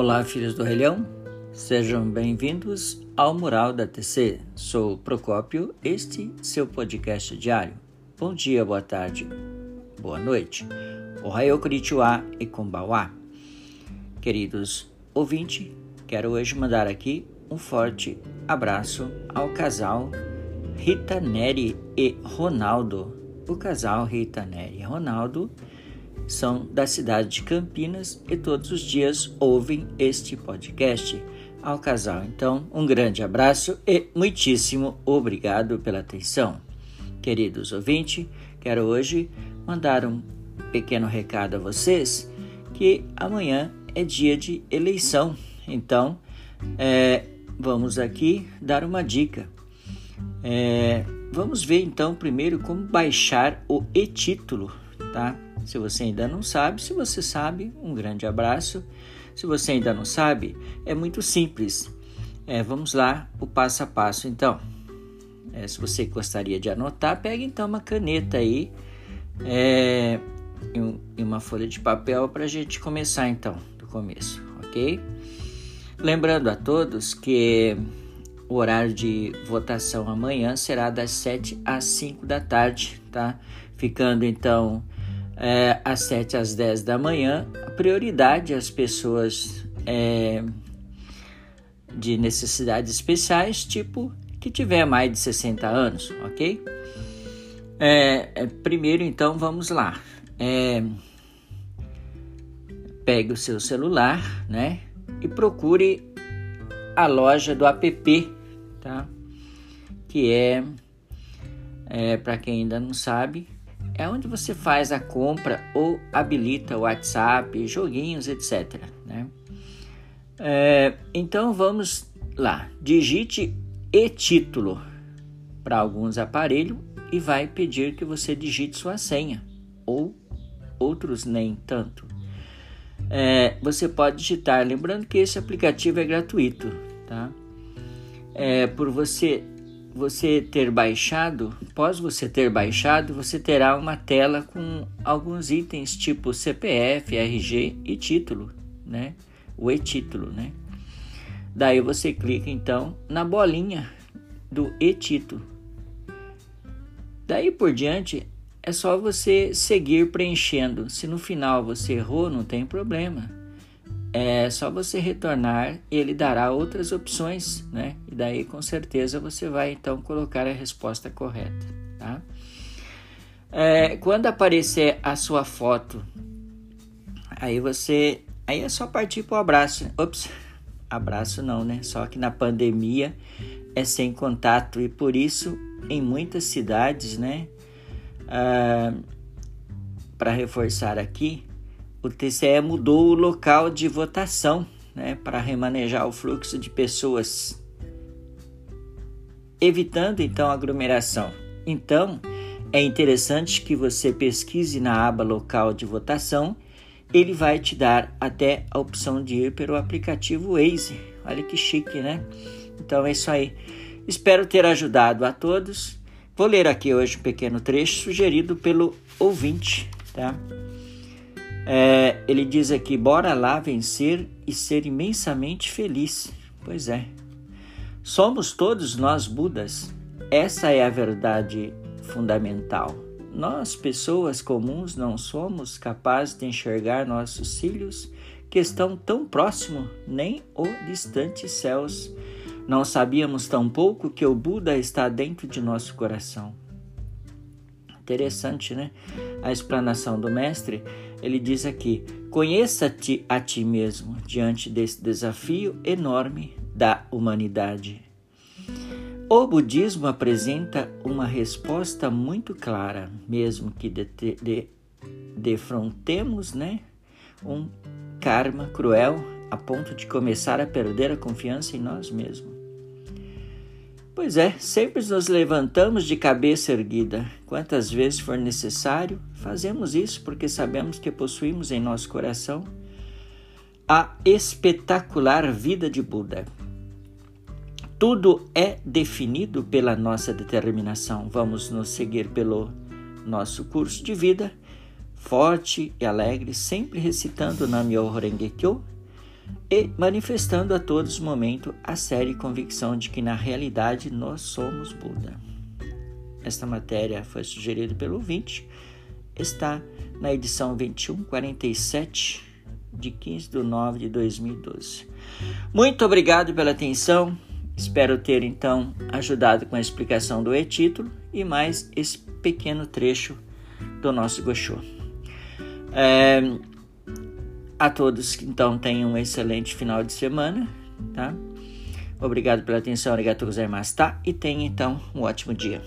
Olá, filhos do Relhão, sejam bem-vindos ao Mural da TC. Sou Procópio, este seu podcast diário. Bom dia, boa tarde, boa noite. Ohayou Konnichiwa e Konbawa. Queridos ouvintes, quero hoje mandar aqui um forte abraço ao casal Rita Neri e Ronaldo. O casal Rita Neri e Ronaldo são da cidade de Campinas e todos os dias ouvem este podcast. Ao casal, então, um grande abraço e muitíssimo obrigado pela atenção. Queridos ouvintes, quero hoje mandar um pequeno recado a vocês que amanhã é dia de eleição. Então, é, vamos aqui dar uma dica. É, vamos ver então primeiro como baixar o e-título, tá? Se você ainda não sabe, se você sabe, um grande abraço. Se você ainda não sabe, é muito simples. É, vamos lá, o passo a passo então. É, se você gostaria de anotar, pegue então uma caneta aí é, e uma folha de papel para a gente começar então, do começo, ok? Lembrando a todos que o horário de votação amanhã será das 7 às 5 da tarde, tá? Ficando então é, às 7 às 10 da manhã, a prioridade às pessoas é, de necessidades especiais, tipo que tiver mais de 60 anos, ok? É, é, primeiro, então, vamos lá. É, pegue o seu celular, né? E procure a loja do app, tá? Que é, é para quem ainda não sabe, é onde você faz a compra ou habilita o WhatsApp, joguinhos, etc. Né? É, então vamos lá, digite e-título para alguns aparelhos e vai pedir que você digite sua senha, ou outros nem tanto. É, você pode digitar, lembrando que esse aplicativo é gratuito, tá? É, por você você ter baixado, após você ter baixado, você terá uma tela com alguns itens tipo CPF, RG e título, né? O e-título, né? Daí você clica então na bolinha do e-título. Daí por diante é só você seguir preenchendo. Se no final você errou, não tem problema é só você retornar e ele dará outras opções, né? E daí com certeza você vai então colocar a resposta correta, tá? É, quando aparecer a sua foto, aí você, aí é só partir para o abraço. Ops, abraço não, né? Só que na pandemia é sem contato e por isso em muitas cidades, né? Ah, para reforçar aqui, o TCE mudou o local de votação né, para remanejar o fluxo de pessoas, evitando então aglomeração. Então, é interessante que você pesquise na aba local de votação, ele vai te dar até a opção de ir pelo aplicativo Waze. Olha que chique, né? Então é isso aí. Espero ter ajudado a todos. Vou ler aqui hoje um pequeno trecho sugerido pelo ouvinte, tá? É, ele diz aqui: bora lá vencer e ser imensamente feliz. Pois é. Somos todos nós Budas. Essa é a verdade fundamental. Nós, pessoas comuns, não somos capazes de enxergar nossos filhos que estão tão próximo, nem o distantes céus. Não sabíamos tão pouco que o Buda está dentro de nosso coração. Interessante, né? A explanação do mestre ele diz aqui: conheça-te a ti mesmo diante desse desafio enorme da humanidade. O budismo apresenta uma resposta muito clara, mesmo que de, de, defrontemos né, um karma cruel a ponto de começar a perder a confiança em nós mesmos. Pois é, sempre nos levantamos de cabeça erguida. Quantas vezes for necessário, fazemos isso porque sabemos que possuímos em nosso coração a espetacular vida de Buda. Tudo é definido pela nossa determinação. Vamos nos seguir pelo nosso curso de vida, forte e alegre, sempre recitando Nam-myoho Renge Kyo, e manifestando a todos momento a séria convicção de que na realidade nós somos Buda. Esta matéria foi sugerida pelo ouvinte, está na edição 2147 de 15 de 9 de 2012. Muito obrigado pela atenção. Espero ter então ajudado com a explicação do e-título e mais esse pequeno trecho do nosso Gosho. É, a todos que então tenham um excelente final de semana, tá? Obrigado pela atenção, por tá? E tenha então um ótimo dia.